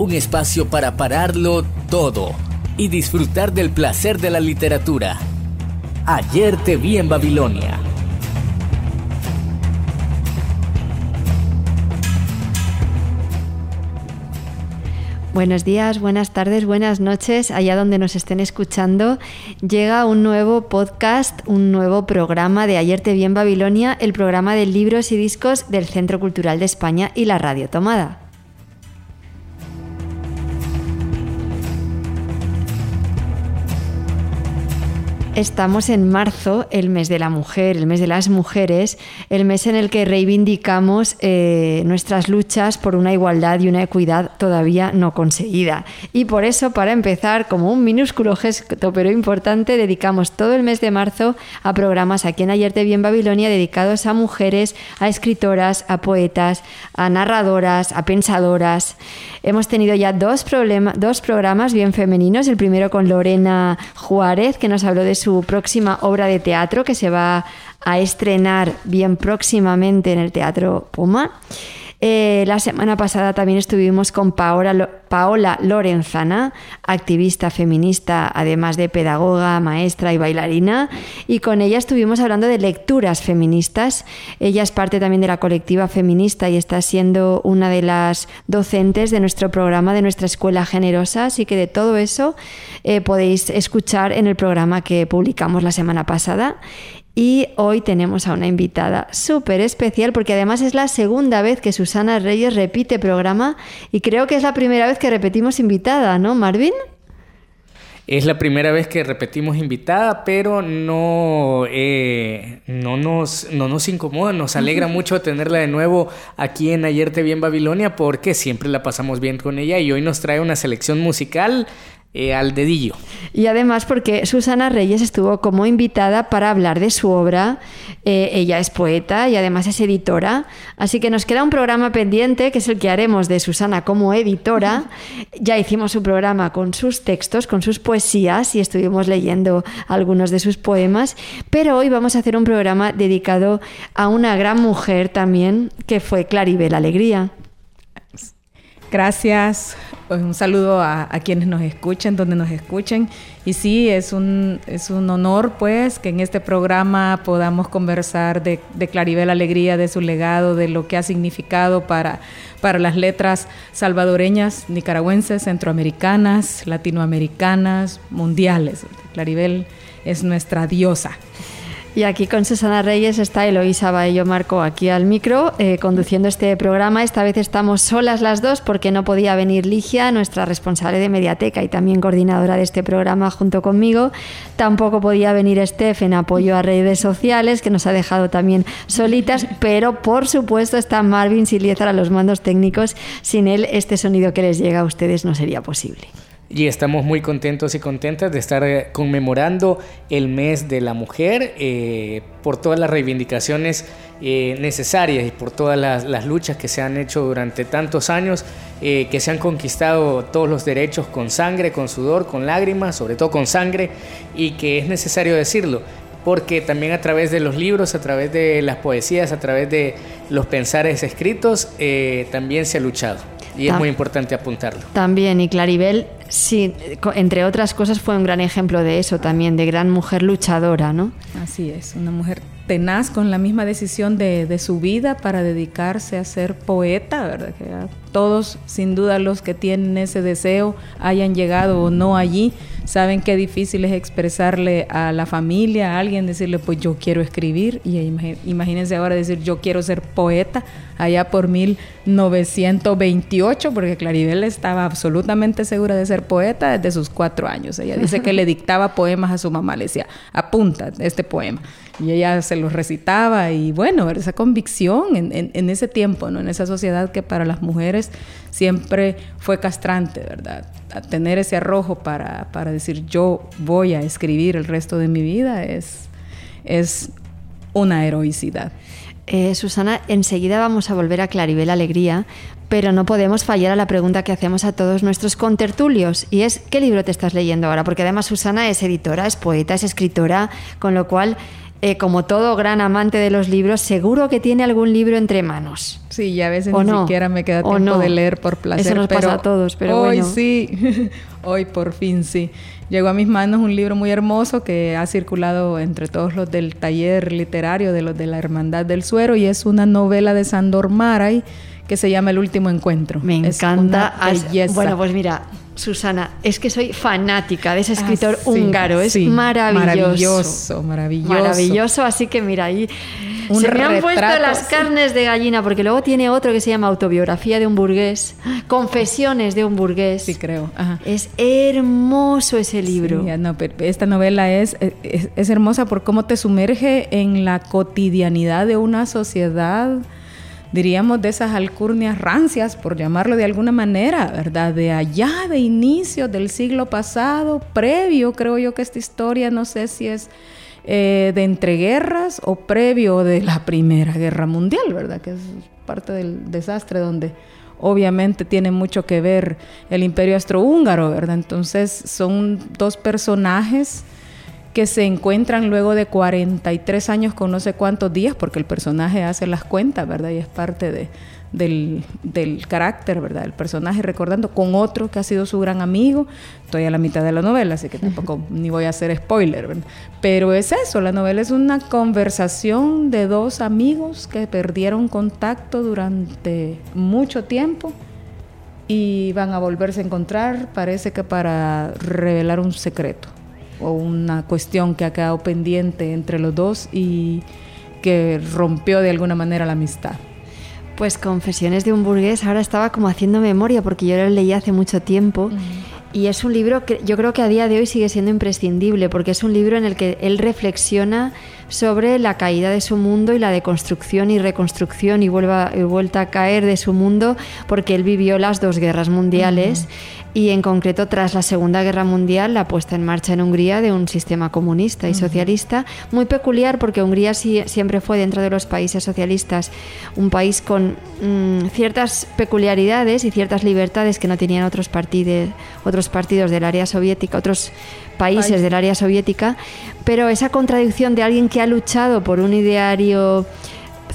un espacio para pararlo todo y disfrutar del placer de la literatura. Ayer te vi en Babilonia. Buenos días, buenas tardes, buenas noches, allá donde nos estén escuchando. Llega un nuevo podcast, un nuevo programa de Ayer te vi en Babilonia, el programa de libros y discos del Centro Cultural de España y la Radio Tomada. Estamos en marzo, el mes de la mujer, el mes de las mujeres, el mes en el que reivindicamos eh, nuestras luchas por una igualdad y una equidad todavía no conseguida. Y por eso, para empezar, como un minúsculo gesto pero importante, dedicamos todo el mes de marzo a programas aquí en Ayer te vi en Babilonia dedicados a mujeres, a escritoras, a poetas, a narradoras, a pensadoras. Hemos tenido ya dos, dos programas bien femeninos, el primero con Lorena Juárez, que nos habló de su próxima obra de teatro que se va a estrenar bien próximamente en el Teatro Puma. Eh, la semana pasada también estuvimos con Paola, Lorenzana, activista feminista, además de pedagoga, maestra y bailarina, y con ella estuvimos hablando de lecturas feministas. Ella es parte también de la colectiva feminista y está siendo una de las docentes de nuestro programa, de nuestra escuela generosa, así que de todo eso eh, podéis escuchar en el programa que publicamos la semana pasada. Y hoy tenemos a una invitada súper especial porque además es la segunda vez que Susana Reyes repite programa y creo que es la primera vez que repetimos invitada, ¿no, Marvin? Es la primera vez que repetimos invitada, pero no, eh, no, nos, no nos incomoda, nos alegra mucho tenerla de nuevo aquí en Ayer Te Vi en Babilonia porque siempre la pasamos bien con ella y hoy nos trae una selección musical eh, al dedillo. Y además porque Susana Reyes estuvo como invitada para hablar de su obra. Eh, ella es poeta y además es editora. Así que nos queda un programa pendiente, que es el que haremos de Susana como editora. Ya hicimos un programa con sus textos, con sus poesías y estuvimos leyendo algunos de sus poemas. Pero hoy vamos a hacer un programa dedicado a una gran mujer también, que fue Claribel Alegría. Gracias. Pues un saludo a, quienes nos escuchen, donde nos escuchen. Y sí, es un, es un honor, pues, que en este programa podamos conversar de, de Claribel Alegría, de su legado, de lo que ha significado para, para las letras salvadoreñas, nicaragüenses, centroamericanas, latinoamericanas, mundiales. Claribel es nuestra diosa. Y aquí con Susana Reyes está Eloísa Baello Marco aquí al micro eh, conduciendo este programa. Esta vez estamos solas las dos porque no podía venir Ligia, nuestra responsable de Mediateca y también coordinadora de este programa junto conmigo. Tampoco podía venir Steph en apoyo a redes sociales que nos ha dejado también solitas, pero por supuesto está Marvin Siliezar a los mandos técnicos. Sin él este sonido que les llega a ustedes no sería posible y estamos muy contentos y contentas de estar eh, conmemorando el mes de la mujer eh, por todas las reivindicaciones eh, necesarias y por todas las, luchas que se han hecho durante tantos años, que se han conquistado todos los derechos con sangre, con sudor, con lágrimas, sobre todo con sangre, y que es necesario decirlo porque también a través de los libros, a través de las poesías, a través de los pensares escritos, también se ha luchado. Y es muy importante apuntarlo. También, y Claribel, sí, entre otras cosas, fue un gran ejemplo de eso también, de gran mujer luchadora, ¿no? Así es, una mujer tenaz con la misma decisión de, de su vida para dedicarse a ser poeta, ¿verdad? Que todos, sin duda, los que tienen ese deseo, hayan llegado o no allí, saben qué difícil es expresarle a la familia, a alguien, decirle, pues yo quiero escribir, y imagínense ahora decir, yo quiero ser poeta, allá por 1928, porque Claribel estaba absolutamente segura de ser poeta desde sus cuatro años. Ella dice que le dictaba poemas a su mamá, le decía, apunta este poema. Y ella se los recitaba y bueno, esa convicción en, ese tiempo, ¿no? En esa sociedad que para las mujeres siempre fue castrante, ¿verdad? tener ese arrojo para, para, decir yo voy a escribir el resto de mi vida es, es una heroicidad. Eh, Susana, enseguida vamos a volver a Claribel Alegría, pero no podemos fallar a la pregunta que hacemos a todos nuestros contertulios, y es ¿qué libro te estás leyendo ahora? Porque además Susana es editora, es poeta, es escritora, con lo cual eh, como todo gran amante de los libros, seguro que tiene algún libro entre manos. Sí, y a veces ni siquiera me queda tiempo de leer por placer. Eso nos pasa a todos, pero hoy sí, hoy por fin sí. Llegó a mis manos un libro muy hermoso que ha circulado entre todos los del taller literario de los de la Hermandad del Suero y es una novela de Sandor Maray que se llama El último encuentro. Me encanta. Bueno, pues mira, Susana, es que soy fanática de ese ah, escritor húngaro, es maravilloso. Maravilloso, maravilloso. Maravilloso, así que mira, ahí se me han puesto las carnes de gallina, porque luego tiene otro que se llama Autobiografía de un burgués, Confesiones de un burgués. Sí, creo. Es hermoso ese libro. esta novela es, es hermosa por cómo te sumerge en la cotidianidad de una sociedad diríamos, de esas alcurnias rancias, por llamarlo de alguna manera, ¿verdad? De allá, de inicio del siglo pasado, previo, creo yo que esta historia, no sé si es eh, de entreguerras o previo de la Primera Guerra Mundial, ¿verdad? Que es parte del desastre donde obviamente tiene mucho que ver el imperio austrohúngaro, ¿verdad? Entonces son dos personajes que se encuentran luego de 43 años con no sé cuántos días, porque el personaje hace las cuentas, ¿verdad? Y es parte de, del, del, carácter, ¿verdad? El personaje recordando con otro que ha sido su gran amigo. Estoy a la mitad de la novela, así que tampoco ni voy a hacer spoiler, ¿verdad? Pero es eso, la novela es una conversación de dos amigos que perdieron contacto durante mucho tiempo y van a volverse a encontrar, parece que para revelar un secreto o una cuestión que ha quedado pendiente entre los dos y que rompió de alguna manera la amistad. Pues Confesiones de un burgués, ahora estaba como haciendo memoria porque yo lo leí hace mucho tiempo. Y es un libro que yo creo que a día de hoy sigue siendo imprescindible porque es un libro en el que él reflexiona sobre la caída de su mundo y la deconstrucción y reconstrucción y, vuelva, y vuelta a caer de su mundo porque él vivió las dos guerras mundiales y en concreto tras la Segunda Guerra Mundial la puesta en marcha en Hungría de un sistema comunista y socialista. Muy peculiar porque Hungría siempre fue dentro de los países socialistas un país con mm, ciertas peculiaridades y ciertas libertades que no tenían otros partidos otros partidos del área soviética otros países del área soviética pero esa contradicción de alguien que ha luchado por un ideario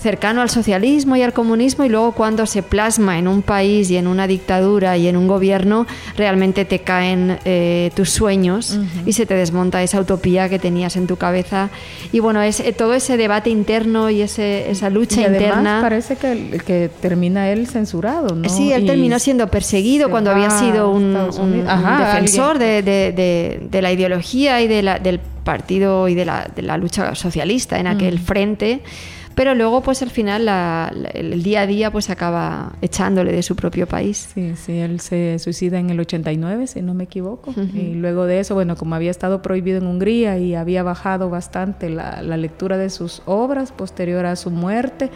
cercano al socialismo y al comunismo y luego cuando se plasma en un país y en una dictadura y en un gobierno, realmente te caen eh, tus sueños y se te desmonta esa utopía que tenías en tu cabeza. Y bueno, es eh, todo ese debate interno y ese, esa lucha y interna. parece que, que termina él censurado, ¿no? Sí, él terminó siendo perseguido cuando había sido un, defensor de, la ideología y de la, del partido y de la, de la lucha socialista en aquel frente pero luego pues al final el día a día pues acaba echándole de su propio país. Sí, sí, él se suicida en el 89, si no me equivoco, y luego de eso, bueno, como había estado prohibido en Hungría y había bajado bastante la, la lectura de sus obras posterior a su muerte,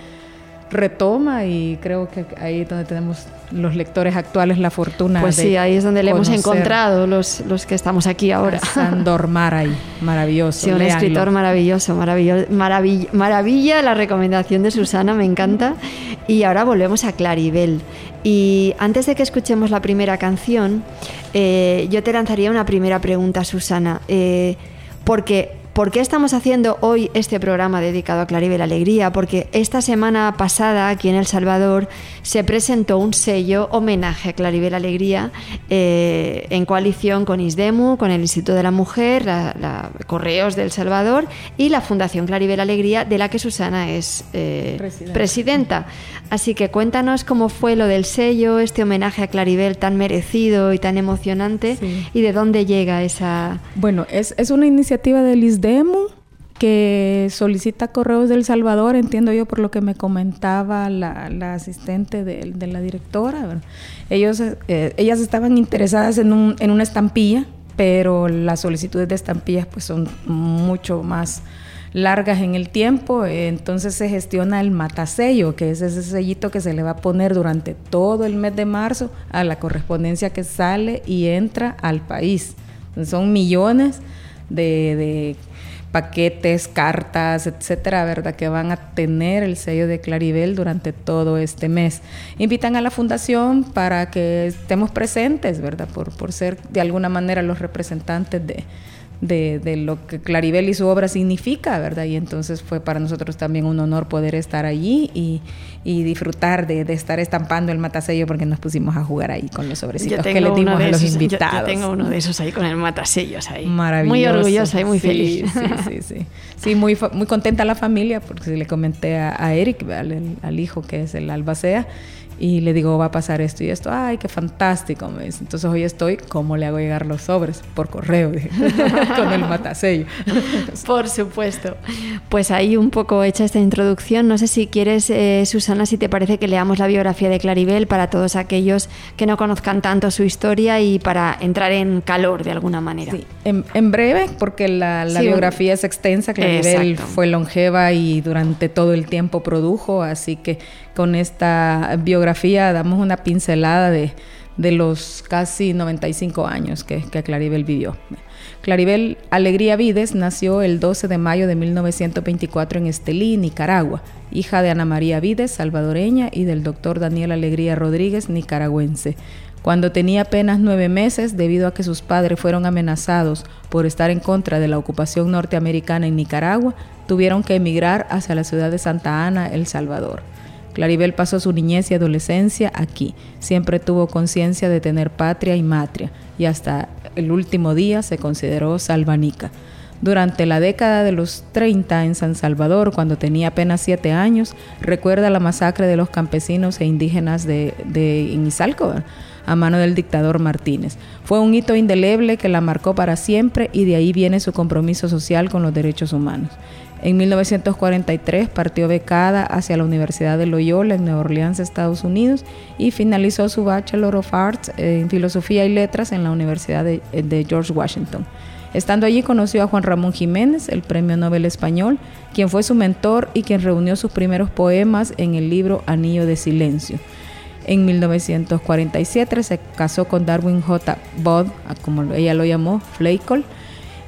retoma y creo que ahí es donde tenemos los lectores actuales la fortuna. Pues sí, ahí es donde le hemos encontrado los, los que estamos aquí ahora. Sandor Maray, maravilloso. Sí, un escritor maravilloso, maravilloso, maravilla, la recomendación de Susana, me encanta. Y ahora volvemos a Claribel. Y antes de que escuchemos la primera canción, eh, yo te lanzaría una primera pregunta, Susana, eh, porque ¿Por qué estamos haciendo hoy este programa dedicado a Claribel Alegría? Porque esta semana pasada aquí en El Salvador se presentó un sello homenaje a Claribel Alegría eh, en coalición con ISDEMU, con el Instituto de la Mujer, la, Correos del Salvador y la Fundación Claribel Alegría, de la que Susana es eh, presidenta. Así que cuéntanos cómo fue lo del sello, este homenaje a Claribel tan merecido y tan emocionante y de dónde llega esa... Bueno, es, es una iniciativa del ISDEMU que solicita correos del Salvador, entiendo yo por lo que me comentaba la, asistente de, la directora. Ellos, eh, ellas estaban interesadas en, un, en una estampilla, pero las solicitudes de estampillas pues son mucho más largas en el tiempo, entonces se gestiona el matasello, que es ese sellito que se le va a poner durante todo el mes de marzo a la correspondencia que sale y entra al país. son millones de, paquetes, cartas, etcétera, ¿verdad? Que van a tener el sello de Claribel durante todo este mes. Invitan a la fundación para que estemos presentes, ¿verdad? Por, por ser de alguna manera los representantes de, de, lo que Claribel y su obra significa, ¿verdad? Y entonces fue para nosotros también un honor poder estar allí y, disfrutar de, estar estampando el matasello porque nos pusimos a jugar ahí con los sobrecitos que le dimos a los invitados. Yo, tengo uno de esos ahí con el matasellos ahí. Maravilloso. Muy orgullosa y muy feliz. Sí, sí, sí. Sí, muy, muy contenta la familia porque le comenté a, Eric, al, al, hijo que es el albacea y le digo, va a pasar esto y esto. Ay, qué fantástico, me dice. Entonces hoy estoy, ¿cómo le hago llegar los sobres? Por correo, con el matasello. Por supuesto. Pues ahí un poco hecha esta introducción. No sé si quieres, eh, Susana, si te parece que leamos la biografía de Claribel para todos aquellos que no conozcan tanto su historia y para entrar en calor de alguna manera. Sí, en, breve, porque la, biografía es extensa. Claribel fue longeva y durante todo el tiempo produjo, así que con esta biografía damos una pincelada de, los casi 95 años que, que, Claribel vivió. Claribel Alegría Vides nació el 12 de mayo de 1924 en Estelí, Nicaragua, hija de Ana María Vides, salvadoreña, y del doctor Daniel Alegría Rodríguez, nicaragüense. Cuando tenía apenas nueve meses, debido a que sus padres fueron amenazados por estar en contra de la ocupación norteamericana en Nicaragua, tuvieron que emigrar hacia la ciudad de Santa Ana, El Salvador. Claribel pasó su niñez y adolescencia aquí. Siempre tuvo conciencia de tener patria y matria y hasta el último día se consideró salvanica. Durante la década de los 30 en San Salvador, cuando tenía apenas siete años, recuerda la masacre de los campesinos e indígenas de, de a mano del dictador Martínez. Fue un hito indeleble que la marcó para siempre y de ahí viene su compromiso social con los derechos humanos. En 1943 partió becada hacia la Universidad de Loyola en Nueva Orleans, Estados Unidos, y finalizó su Bachelor of Arts en Filosofía y Letras en la Universidad de, George Washington. Estando allí conoció a Juan Ramón Jiménez, el Premio Nobel Español, quien fue su mentor y quien reunió sus primeros poemas en el libro Anillo de Silencio. En 1947 se casó con Darwin J. Bodd, como ella lo llamó, Flakel,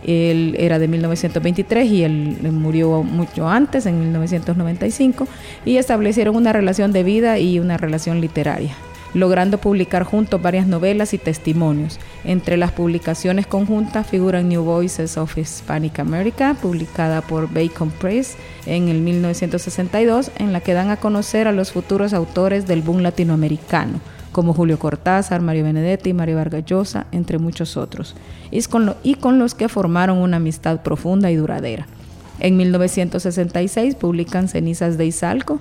él era de 1923 y él murió mucho antes, en 1995, y establecieron una relación de vida y una relación literaria, logrando publicar juntos varias novelas y testimonios. Entre las publicaciones conjuntas figuran New Voices of Hispanic America, publicada por Bacon Press en el 1962, en la que dan a conocer a los futuros autores del boom latinoamericano como Julio Cortázar, Mario Benedetti, Mario Vargas Llosa, entre muchos otros, y con, los que formaron una amistad profunda y duradera. En 1966 publican Cenizas de Izalco,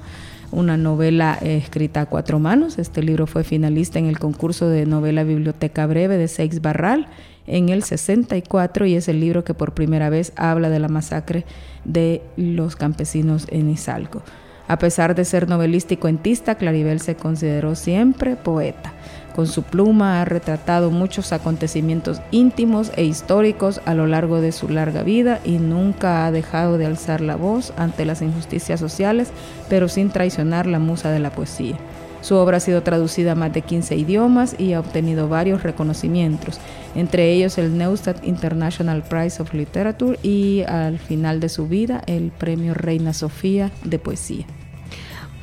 una novela escrita a cuatro manos. Este libro fue finalista en el concurso de novela Biblioteca Breve de Seix Barral en el 64 y es el libro que por primera vez habla de la masacre de los campesinos en Izalco. A pesar de ser novelista y cuentista, Claribel se consideró siempre poeta. Con su pluma ha retratado muchos acontecimientos íntimos e históricos a lo largo de su larga vida y nunca ha dejado de alzar la voz ante las injusticias sociales, pero sin traicionar la musa de la poesía. Su obra ha sido traducida a más de 15 idiomas y ha obtenido varios reconocimientos, entre ellos el Neustadt International Prize of Literature y al final de su vida el Premio Reina Sofía de Poesía.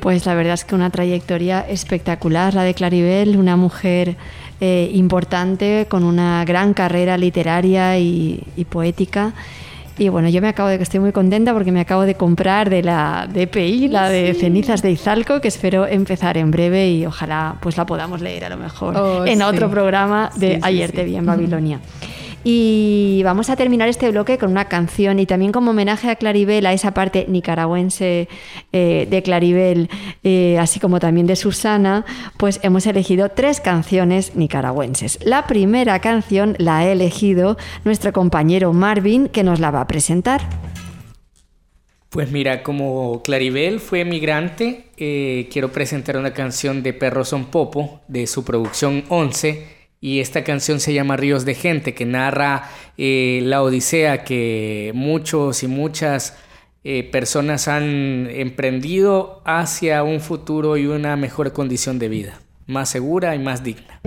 Pues la verdad es que una trayectoria espectacular, la de Claribel, una mujer eh, importante con una gran carrera literaria y, poética. Y bueno, yo me acabo de que estoy muy contenta porque me acabo de comprar de la DPI, la de Cenizas de Izalco, que espero empezar en breve y ojalá pues la podamos leer a lo mejor oh, en otro programa de Ayer te vi en Babilonia. Y vamos a terminar este bloque con una canción y también como homenaje a Claribel, a esa parte nicaragüense eh, de Claribel, eh, así como también de Susana, pues hemos elegido tres canciones nicaragüenses. La primera canción la ha elegido nuestro compañero Marvin, que nos la va a presentar. Pues mira, como Claribel fue migrante, eh, quiero presentar una canción de Perro Son Popo, de su producción 11, y esta canción se llama Ríos de Gente, que narra eh, la odisea que muchos y muchas eh, personas han emprendido hacia un futuro y una mejor condición de vida, más segura y más digna.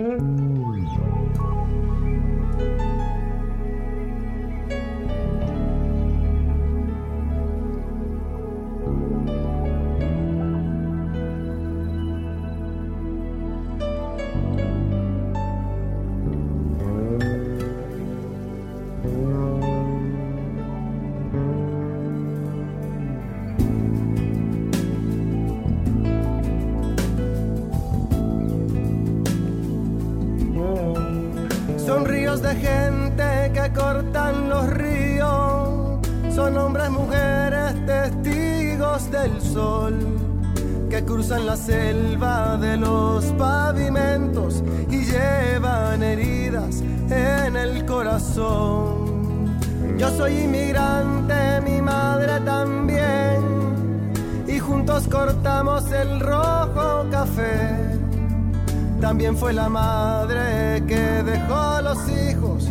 También fue la madre que dejó los hijos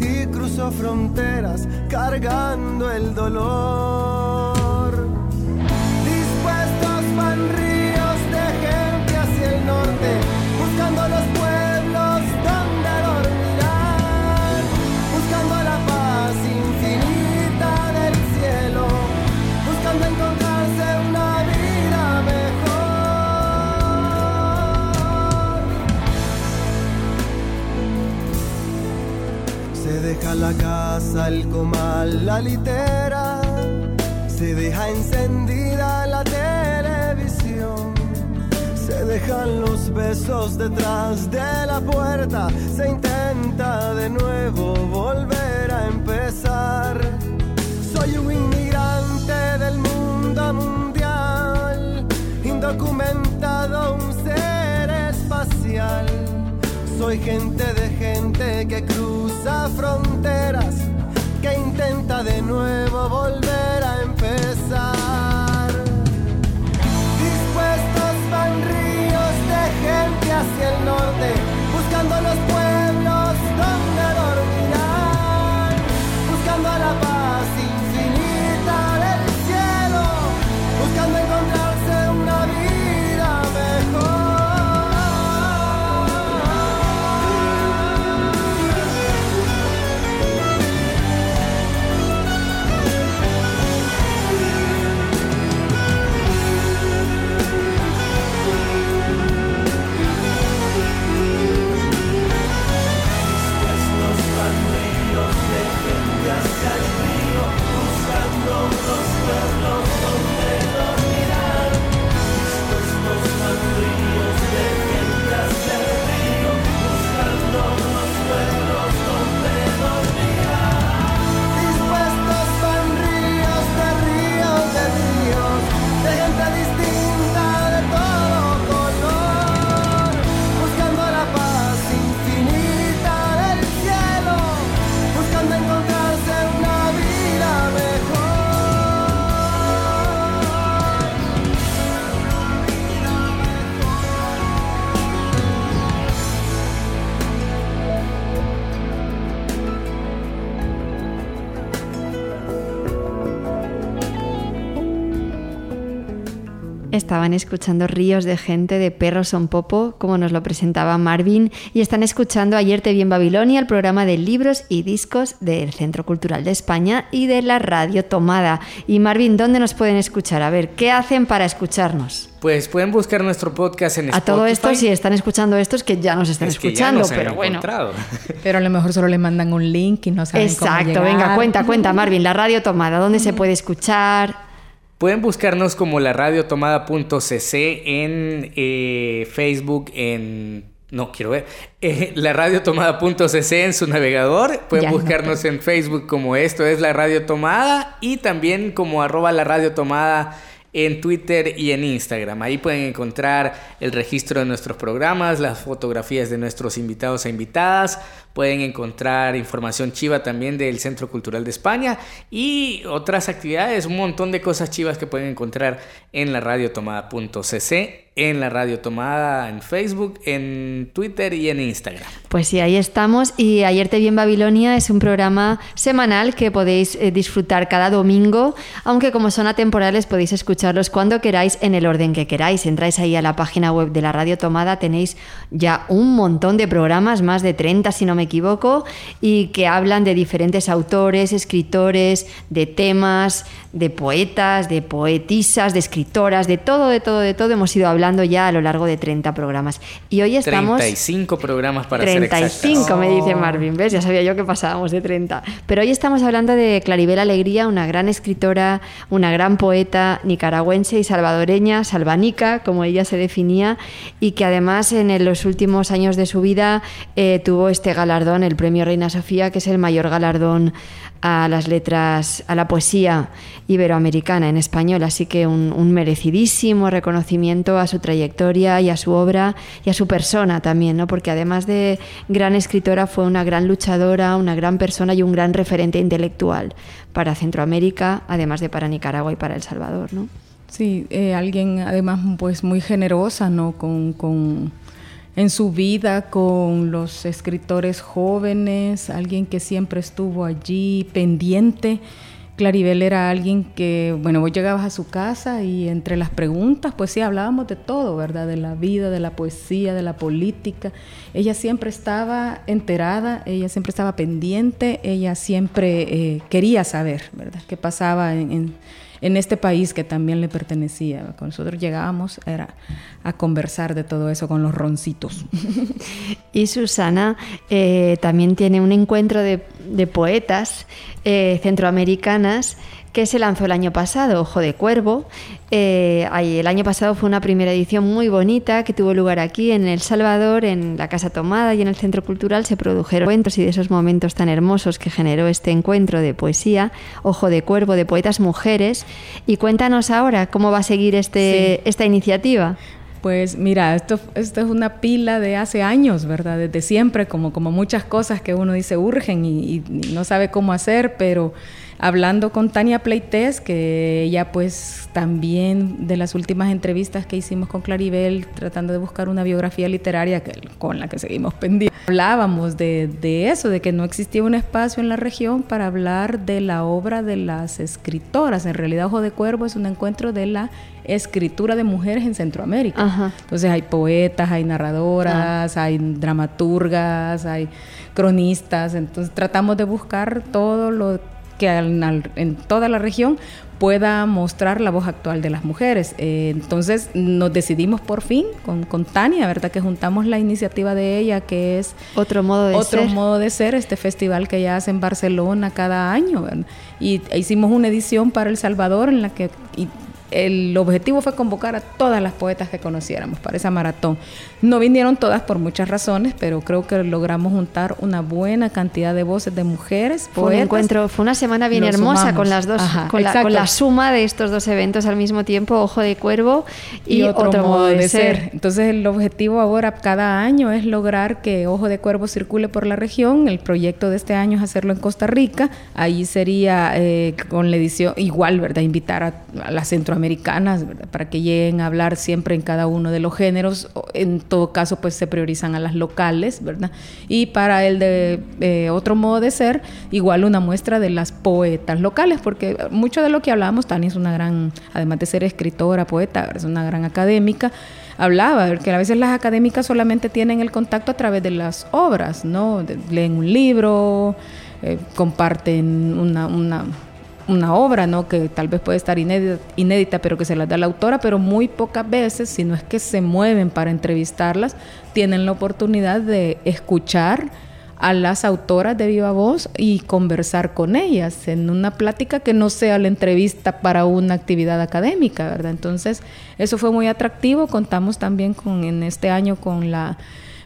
y cruzó fronteras cargando el dolor. Dispuestos van la casa, el comal, la litera, se deja encendida la televisión, se dejan los besos detrás de la puerta, se intenta de nuevo volver a empezar. Soy un inmigrante del mundo mundial, indocumentado, soy gente de gente que cruza fronteras, que intenta de nuevo volver a empezar. Dispuestos van ríos de gente hacia el norte, Estaban escuchando ríos de gente de perros son popo, como nos lo presentaba Marvin, y están escuchando Ayer te vi en Babilonia, el programa de libros y discos del Centro Cultural de España y de la Radio Tomada. Y Marvin, ¿dónde nos pueden escuchar? A ver, ¿qué hacen para escucharnos? Pues pueden buscar nuestro podcast en Spotify. A todo esto, si están escuchando esto, es que ya nos están escuchando, pero bueno. Pero a lo mejor solo le mandan un link y no saben Exacto, venga, cuenta, cuenta, Marvin, la radio tomada, ¿dónde se puede escuchar? Pueden buscarnos como la radiotomada.cc en eh, Facebook, en... No, quiero ver. Eh, la radiotomada.cc en su navegador. Pueden buscarnos en Facebook como esto es la radio tomada y también como arroba la radio tomada en Twitter y en Instagram. Ahí pueden encontrar el registro de nuestros programas, las fotografías de nuestros invitados e invitadas, pueden encontrar información chiva también del Centro Cultural de España y otras actividades, un montón de cosas chivas que pueden encontrar en la radiotomada.cc en la Radio Tomada, en Facebook, en Twitter y en Instagram. Pues sí, ahí estamos. Y Ayer te vi en Babilonia es un programa semanal que podéis eh, disfrutar cada domingo, aunque como son atemporales podéis escucharlos cuando queráis en el orden que queráis. Entráis ahí a la página web de la Radio Tomada, tenéis ya un montón de programas, más de 30 si no me equivoco, y que hablan de diferentes autores, escritores, de temas, de poetas, de poetisas, de escritoras, de todo, de todo, de todo. Hemos ido hablando ya a lo largo de 30 programas. Y hoy estamos... 35 programas para 35 ser me dice Marvin, ¿ves? Ya sabía yo que pasábamos de 30. Pero hoy estamos hablando de Claribel Alegría, una gran escritora, una gran poeta nicaragüense y salvadoreña, salvanica, como ella se definía, y que además en los últimos años de su vida eh, tuvo este galardón, el Premio Reina Sofía, que es el mayor galardón a las letras, a la poesía iberoamericana en español, así que un, merecidísimo reconocimiento a su trayectoria y a su obra y a su persona también, ¿no? porque además de gran escritora fue una gran luchadora, una gran persona y un gran referente intelectual para Centroamérica, además de para Nicaragua y para El Salvador. ¿no? Sí, eh, alguien además pues muy generosa, ¿no? con, con en su vida con los escritores jóvenes, alguien que siempre estuvo allí pendiente. Claribel era alguien que, bueno, vos llegabas a su casa y entre las preguntas, pues sí, hablábamos de todo, ¿verdad? De la vida, de la poesía, de la política. Ella siempre estaba enterada, ella siempre estaba pendiente, ella siempre eh, quería saber, ¿verdad? ¿Qué pasaba en en este país que también le pertenecía. Nosotros llegábamos era a conversar de todo eso con los roncitos. y Susana eh, también tiene un encuentro de, poetas eh, centroamericanas que se lanzó el año pasado, Ojo de Cuervo. Eh, el año pasado fue una primera edición muy bonita que tuvo lugar aquí en El Salvador, en la Casa Tomada y en el Centro Cultural. Se produjeron cuentos y de esos momentos tan hermosos que generó este encuentro de poesía, Ojo de Cuervo, de poetas mujeres. Y cuéntanos ahora cómo va a seguir este, esta iniciativa. Pues mira, esto, esto es una pila de hace años, ¿verdad? Desde siempre, como, como muchas cosas que uno dice urgen y no sabe cómo hacer, pero hablando con Tania Pleites, que ella pues también de las últimas entrevistas que hicimos con Claribel, tratando de buscar una biografía literaria con la que seguimos pendientes, hablábamos de, de eso, de que no existía un espacio en la región para hablar de la obra de las escritoras. En realidad Ojo de Cuervo es un encuentro de la escritura de mujeres en Centroamérica. Entonces hay poetas, hay narradoras, hay dramaturgas, hay cronistas. Entonces tratamos de buscar todo lo que en toda la región pueda mostrar la voz actual de las mujeres. Eh, entonces nos decidimos por fin con, con, Tania, ¿verdad? Que juntamos la iniciativa de ella, que es otro modo de otro ser. modo de ser, este festival que ella hace en Barcelona cada año. Y hicimos una edición para El Salvador en la que el objetivo fue convocar a todas las poetas que conociéramos para esa maratón. No vinieron todas por muchas razones, pero creo que logramos juntar una buena cantidad de voces de mujeres. Fue un encuentro, fue una semana bien hermosa con las dos, con, la, suma de estos dos eventos al mismo tiempo, Ojo de Cuervo y, otro, modo de, ser. Entonces el objetivo ahora cada año es lograr que Ojo de Cuervo circule por la región. El proyecto de este año es hacerlo en Costa Rica. Ahí sería eh, con la edición igual, ¿verdad? Invitar a, a la centroamericana americanas, para que lleguen a hablar siempre en cada uno de los géneros. En todo caso, pues se priorizan a las locales, ¿verdad? Y para el de eh, otro modo de ser, igual una muestra de las poetas locales, porque mucho de lo que hablábamos, Tania es una gran, además de ser escritora, poeta, es una gran académica hablaba, que a veces las académicas solamente tienen el contacto a través de las obras, ¿no? leen un libro, eh, comparten una, una, una obra, ¿no? Que tal vez puede estar inédita, pero que se las da la autora, pero muy pocas veces, si no es que se mueven para entrevistarlas, tienen la oportunidad de escuchar a las autoras de viva voz y conversar con ellas en una plática que no sea la entrevista para una actividad académica, ¿verdad? Entonces, eso fue muy atractivo. Contamos también con en este año con la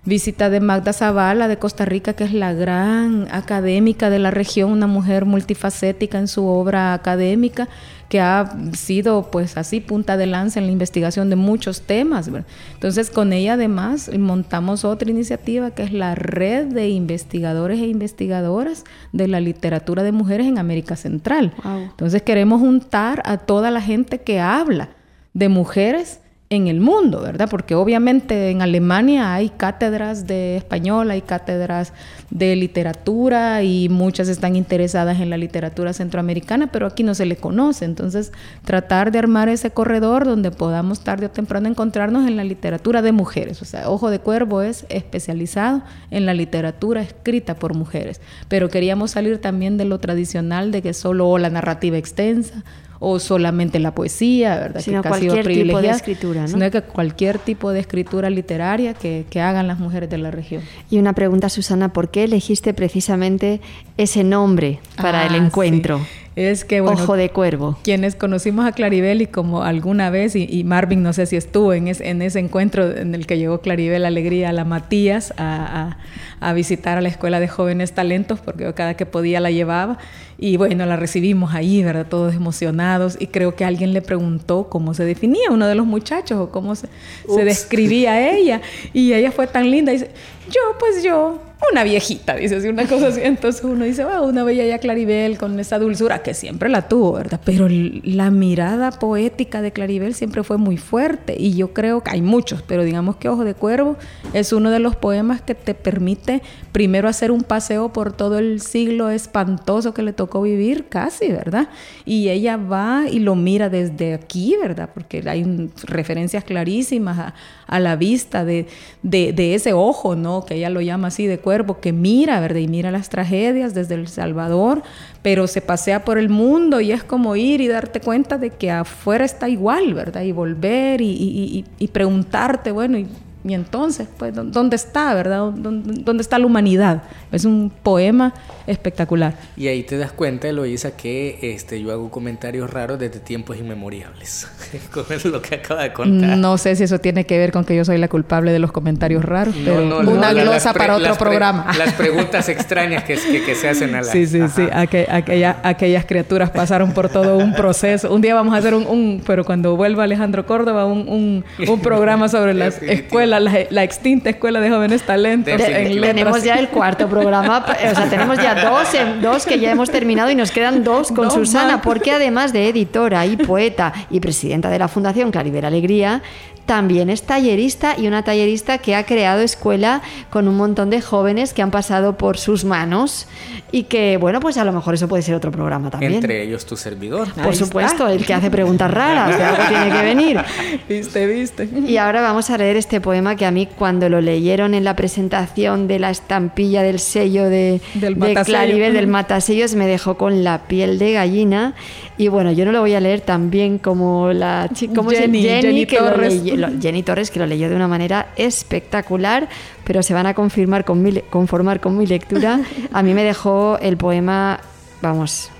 visita de Magda Zavala de Costa Rica, que es la gran académica de la región, una mujer multifacética en su obra académica, que ha sido pues así punta de lanza en la investigación de muchos temas. Entonces con ella además montamos otra iniciativa que es la red de investigadores e investigadoras de la literatura de mujeres en América Central. Entonces queremos juntar a toda la gente que habla de mujeres en el mundo, ¿verdad? Porque obviamente en Alemania hay cátedras de español, hay cátedras de literatura y muchas están interesadas en la literatura centroamericana, pero aquí no se le conoce. Entonces, tratar de armar ese corredor donde podamos tarde o temprano encontrarnos en la literatura de mujeres. O sea, Ojo de Cuervo es especializado en la literatura escrita por mujeres, pero queríamos salir también de lo tradicional de que solo la narrativa extensa, o solamente la poesía, ¿verdad? Sino que cualquier tipo de escritura, ¿no? Sino que cualquier tipo de escritura literaria que, que, hagan las mujeres de la región. Y una pregunta, Susana, ¿por qué elegiste precisamente ese nombre para ah, el encuentro? Sí es que bueno, Ojo de Cuervo. Quienes conocimos a Claribel y como alguna vez, y, Marvin no sé si estuvo en, en, ese encuentro en el que llegó Claribel Alegría a la Matías a, a, visitar a la Escuela de Jóvenes Talentos, porque cada que podía la llevaba, y bueno, la recibimos ahí, ¿verdad? Todos emocionados, y creo que alguien le preguntó cómo se definía uno de los muchachos o cómo se, se describía a ella, y ella fue tan linda, y dice, yo, pues yo, una viejita, dice así, una cosa así. Entonces uno dice, wow, una bella ya Claribel con esa dulzura que siempre la tuvo, ¿verdad? Pero la mirada poética de Claribel siempre fue muy fuerte y yo creo que hay muchos, pero digamos que Ojo de Cuervo es uno de los poemas que te permite primero hacer un paseo por todo el siglo espantoso que le tocó vivir, casi, ¿verdad? Y ella va y lo mira desde aquí, ¿verdad? Porque hay referencias clarísimas a, la vista de, ese ojo, ¿no? Que ella lo llama así de cuervo, que mira, ¿verdad? Y mira las tragedias desde El Salvador, pero se pasea por el mundo y es como ir y darte cuenta de que afuera está igual, ¿verdad? Y volver y, y preguntarte, bueno, ¿y y entonces, pues, ¿dónde está, verdad? ¿Dónde, está la humanidad? Es un poema espectacular. Y ahí te das cuenta, Eloisa, que este, yo hago comentarios raros desde tiempos inmemoriales. Con lo que acaba de contar. No sé si eso tiene que ver con que yo soy la culpable de los comentarios raros, pero una glosa para otro programa. Las preguntas extrañas que, que, se hacen a la... Sí, sí, sí. aquella, aquellas criaturas pasaron por todo un proceso. Un día vamos a hacer un, pero cuando vuelva Alejandro Córdoba, un, un programa sobre las escuelas la, extinta Escuela de Jóvenes Talentos. tenemos ya el cuarto programa, o sea, tenemos ya dos, dos que ya hemos terminado y nos quedan dos con Susana, porque además de editora y poeta y presidenta de la Fundación Claribel Alegría, también es tallerista y una tallerista que ha creado escuela con un montón de jóvenes que han pasado por sus manos y que, bueno, pues a lo mejor eso puede ser otro programa también. Entre ellos tu servidor. Por supuesto, el que hace preguntas raras, de algo tiene que venir. Viste, viste. Y ahora vamos a leer este poema que a mí cuando lo leyeron en la presentación de la estampilla del sello de, del de Claribel, del Matasellos, me dejó con la piel de gallina. Y bueno, yo no lo voy a leer tan bien como la chica, Jenny, Jenny, que Torres. Jenny Torres, que lo leyó de una manera espectacular, pero se van a confirmar con mi, conformar con mi lectura. A mí me dejó el poema, vamos,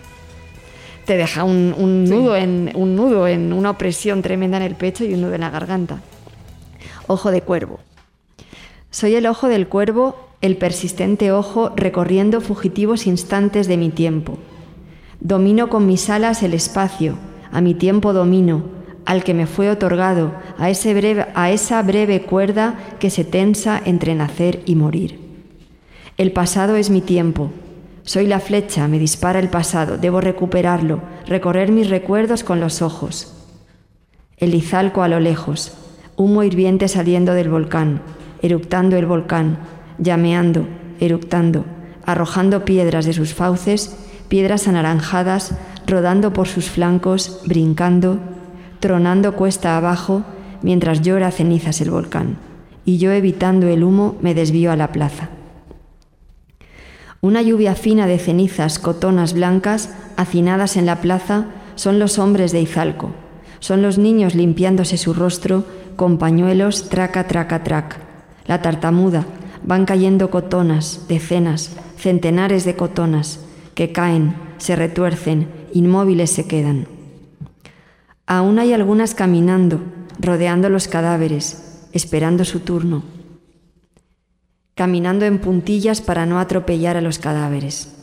te deja un, nudo en, un nudo en una opresión tremenda en el pecho y un nudo en la garganta. Ojo de cuervo. Soy el ojo del cuervo, el persistente ojo recorriendo fugitivos instantes de mi tiempo. Domino con mis alas el espacio, a mi tiempo domino, al que me fue otorgado, a, ese breve, a esa breve cuerda que se tensa entre nacer y morir. El pasado es mi tiempo. Soy la flecha, me dispara el pasado, debo recuperarlo, recorrer mis recuerdos con los ojos. El izalco a lo lejos, humo hirviente saliendo del volcán, eructando el volcán, llameando, eructando, arrojando piedras de sus fauces, piedras anaranjadas, rodando por sus flancos, brincando, tronando cuesta abajo mientras llora cenizas el volcán, y yo evitando el humo me desvío a la plaza. Una lluvia fina de cenizas cotonas blancas, hacinadas en la plaza, son los hombres de Izalco, son los niños limpiándose su rostro con pañuelos traca, traca, trac. La tartamuda, van cayendo cotonas, decenas, centenares de cotonas, que caen, se retuercen, inmóviles se quedan. Aún hay algunas caminando, rodeando los cadáveres, esperando su turno, caminando en puntillas para no atropellar a los cadáveres.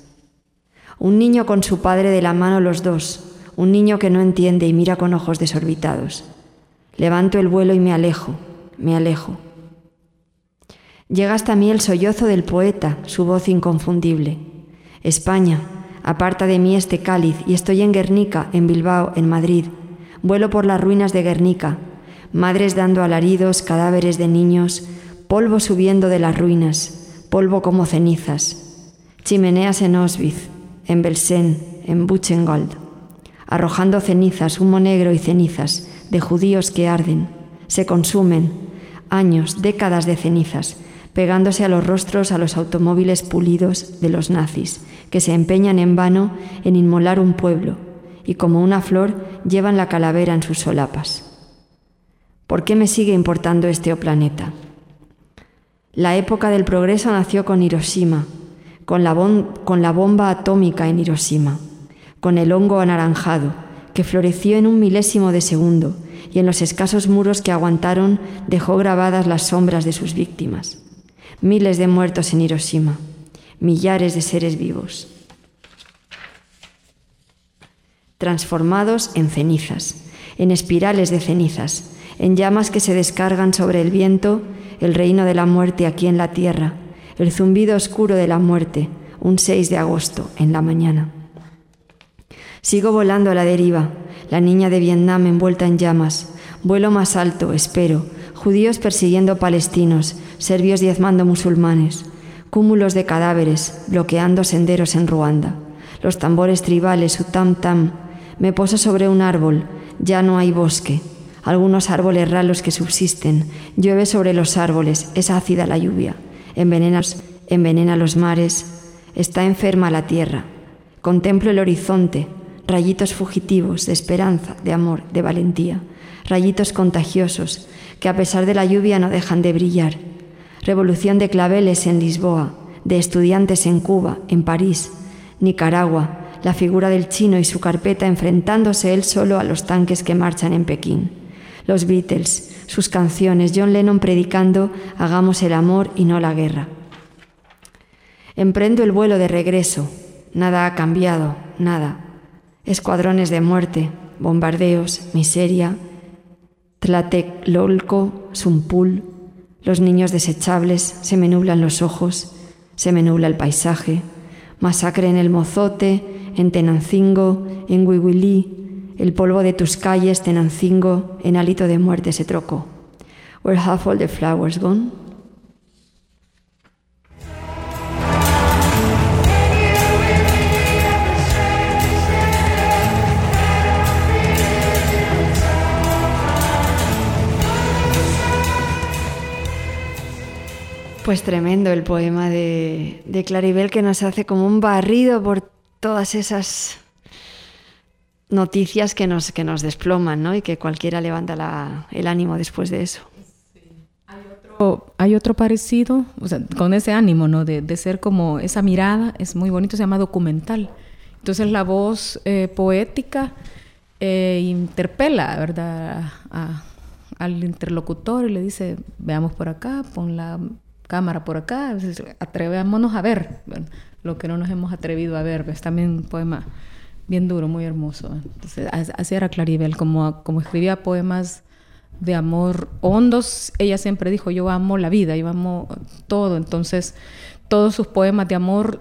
Un niño con su padre de la mano los dos, un niño que no entiende y mira con ojos desorbitados. Levanto el vuelo y me alejo, me alejo. Llega hasta mí el sollozo del poeta, su voz inconfundible. España, aparta de mí este cáliz y estoy en Guernica, en Bilbao, en Madrid, Vuelo por las ruinas de Guernica. madres dando alaridos, cadáveres de niños, polvo subiendo de las ruinas, polvo como cenizas, chimeneas en Auschwitz, en Belsen, en Buchenwald, arrojando cenizas, humo negro y cenizas de judíos que arden, se consumen, años, décadas de cenizas, pegándose a los rostros a los automóviles pulidos de los nazis, que se empeñan en vano en inmolar un pueblo, y como una flor llevan la calavera en sus solapas. ¿Por qué me sigue importando este planeta? La época del progreso nació con Hiroshima, con la, con la bomba atómica en Hiroshima, con el hongo anaranjado, que floreció en un milésimo de segundo y en los escasos muros que aguantaron dejó grabadas las sombras de sus víctimas. Miles de muertos en Hiroshima, millares de seres vivos, transformados en cenizas, en espirales de cenizas, en llamas que se descargan sobre el viento, el reino de la muerte aquí en la tierra, el zumbido oscuro de la muerte, un 6 de agosto, en la mañana. Sigo volando a la deriva, la niña de Vietnam envuelta en llamas, vuelo más alto, espero, judíos persiguiendo palestinos, serbios diezmando musulmanes, cúmulos de cadáveres bloqueando senderos en Ruanda, los tambores tribales, su tam tam, me poso sobre un árbol, ya no hay bosque, algunos árboles ralos que subsisten, llueve sobre los árboles, es ácida la lluvia, envenena los mares, está enferma la tierra, contemplo el horizonte, rayitos fugitivos de esperanza, de amor, de valentía, rayitos contagiosos que a pesar de la lluvia no dejan de brillar, revolución de claveles en Lisboa, de estudiantes en Cuba, en París, Nicaragua, la figura del chino y su carpeta enfrentándose él solo a los tanques que marchan en Pekín, los Beatles, sus canciones, John Lennon predicando hagamos el amor y no la guerra. Emprendo el vuelo de regreso, nada ha cambiado, nada, escuadrones de muerte, bombardeos, miseria, Tlateklolco, Sumpul, los niños desechables, se me nublan los ojos, se me nubla el paisaje, masacre en el Mozote, en Tenancingo, en Huihuilí, el polvo de tus calles, Tenancingo, en hálito de muerte se trocó. Where have all the flowers gone? Pues tremendo el poema de, Claribel que nos hace como un barrido por todas esas noticias que nos, que nos desploman ¿no? y que cualquiera levanta el ánimo después de eso. Hay otro, parecido, con ese ánimo ¿no? de, ser como esa mirada, es muy bonito, se llama documental. Entonces la voz eh, poética eh, interpela ¿verdad? al interlocutor y le dice, veamos por acá, pon la cámara por acá, atrevámonos a ver lo que no nos hemos atrevido a ver. Es también un poema bien duro, muy hermoso. Entonces, así era Claribel, como, escribía poemas de amor hondos, ella siempre dijo, yo amo la vida, yo amo todo. Entonces, todos sus poemas de amor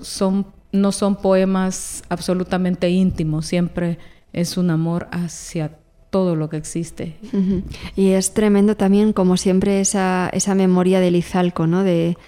no son poemas absolutamente íntimos, siempre es un amor hacia todo lo que existe. Y es tremendo también, como siempre, esa, esa memoria del Izalco, ¿no? De,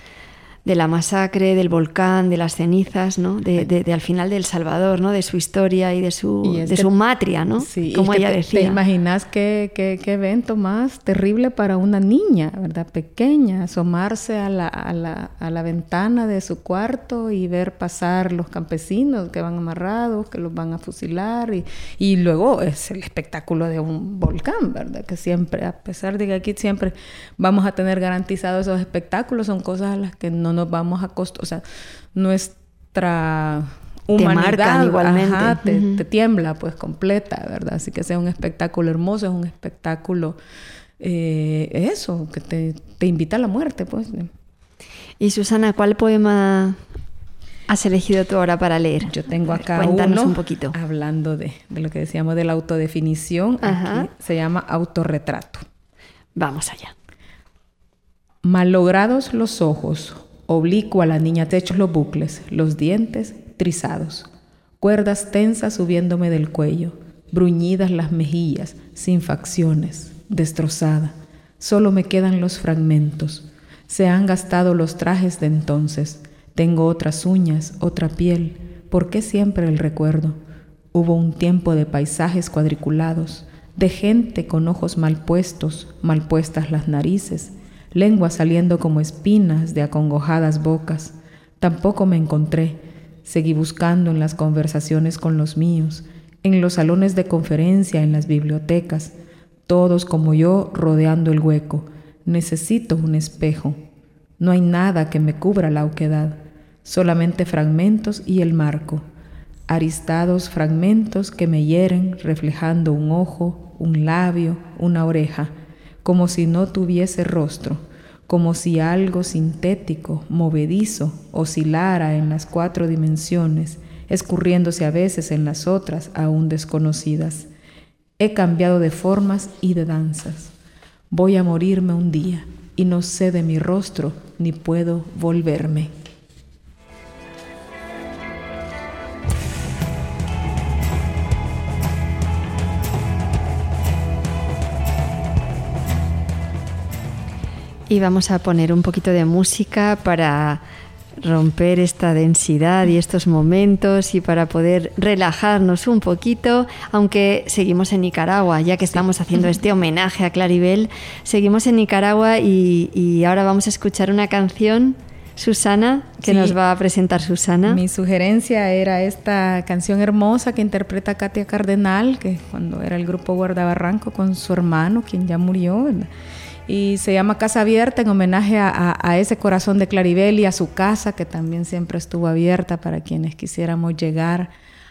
de la masacre, del volcán, de las cenizas, ¿no? De, de, al final del Salvador, ¿no? De su historia y de su, de su matria, ¿no? Sí, Como ella decía. ¿Te imaginas qué, qué, qué, evento más terrible para una niña, ¿verdad? Pequeña, asomarse a la, a, la, a la ventana de su cuarto y ver pasar los campesinos que van amarrados, que los van a fusilar y, y luego es el espectáculo de un volcán, ¿verdad? Que siempre, a pesar de que aquí siempre vamos a tener garantizados esos espectáculos, son cosas a las que no nos vamos a costar, o sea, nuestra humanidad igualmente. te, tiembla pues completa, ¿verdad? Así que sea un espectáculo hermoso, es un espectáculo, eh, eso, que te, te, invita a la muerte, pues. Y Susana, ¿cuál poema has elegido tú ahora para leer? Yo tengo acá Cuéntanos un poquito. Hablando de, de, lo que decíamos de la autodefinición, aquí se llama autorretrato. Vamos allá. Malogrados los ojos, Oblicua la niña techos los bucles, los dientes trizados, cuerdas tensas subiéndome del cuello, bruñidas las mejillas, sin facciones. destrozada. Solo me quedan los fragmentos. Se han gastado los trajes de entonces. Tengo otras uñas, otra piel. ¿Por qué siempre el recuerdo? Hubo un tiempo de paisajes cuadriculados, de gente con ojos mal puestos, mal puestas las narices, lengua saliendo como espinas de acongojadas bocas. Tampoco me encontré. Seguí buscando en las conversaciones con los míos, en los salones de conferencia, en las bibliotecas, todos como yo rodeando el hueco. Necesito un espejo. No hay nada que me cubra la oquedad, solamente fragmentos y el marco. Aristados fragmentos que me hieren reflejando un ojo, un labio, una oreja, como si no tuviese rostro, como si algo sintético, movedizo, oscilara en las cuatro dimensiones, escurriéndose a veces en las otras aún desconocidas. He cambiado de formas y de danzas. Voy a morirme un día y no sé de mi rostro ni puedo volverme. Y vamos a poner un poquito de música para romper esta densidad y estos momentos y para poder relajarnos un poquito, aunque seguimos en Nicaragua, ya que estamos haciendo este homenaje a Claribel, seguimos en Nicaragua y, ahora vamos a escuchar una canción. Susana, que nos va a presentar Susana. Mi sugerencia era esta canción hermosa que interpreta Katia Cardenal, que cuando era el grupo Guardabarranco con su hermano, quien ya murió y se llama Casa Abierta en homenaje a, ese corazón de Claribel y a su casa que también siempre estuvo abierta para quienes quisiéramos llegar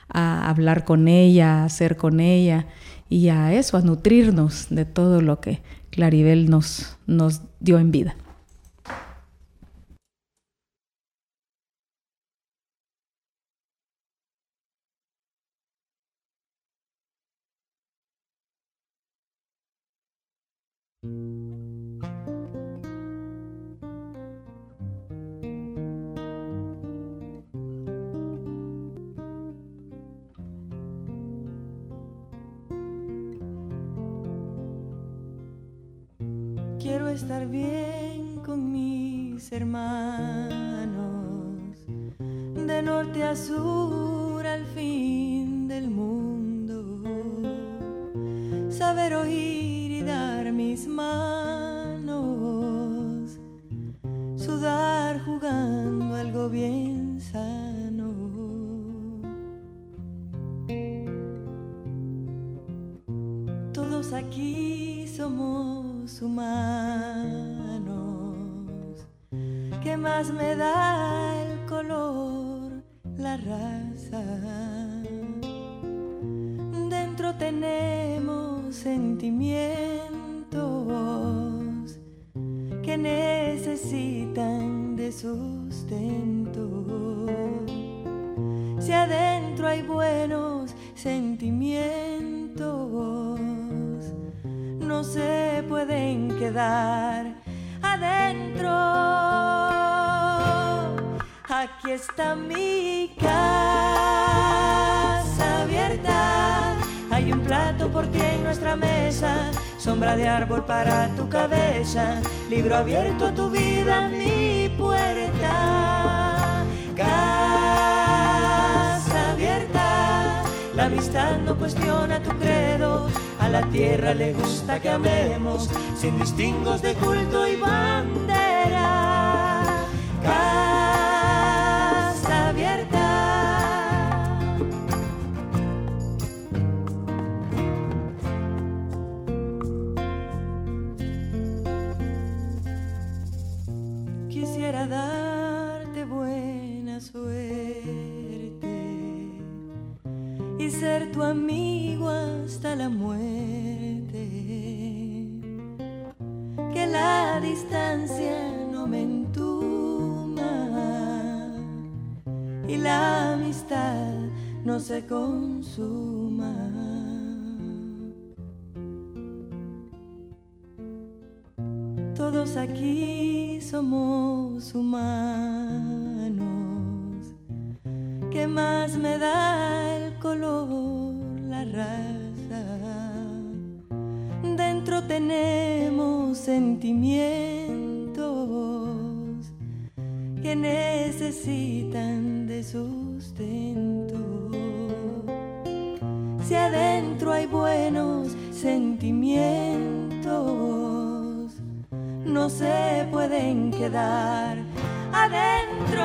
a hablar con ella, a hacer con ella y a eso, a nutrirnos de todo lo que Claribel nos, nos dio en vida. Estar bien con mis hermanos, de norte a sur al fin del mundo, saber oír y dar mis manos, sudar jugando algo bien sano. Todos aquí somos humanos. ¿Qué más me da el color, la raza? Dentro tenemos sentimientos que necesitan de sustento. Si adentro hay buenos sentimientos, no se pueden quedar adentro. Aquí está mi casa abierta. Hay un plato por ti en nuestra mesa, sombra de árbol para tu cabeza, libro abierto a tu vida, mi puerta. Casa abierta, la amistad no cuestiona tu credo a la tierra le gusta que amemos sin distingos de culto y bandera. Casa abierta. Quisiera darte buena suerte y ser tu amigo hasta la muerte distancia no me entuma y la amistad no se consuma. Todos aquí somos humanos. ¿Qué más me da el color, la raza? Tenemos sentimientos que necesitan de sustento. Si adentro hay buenos sentimientos, no se pueden quedar adentro.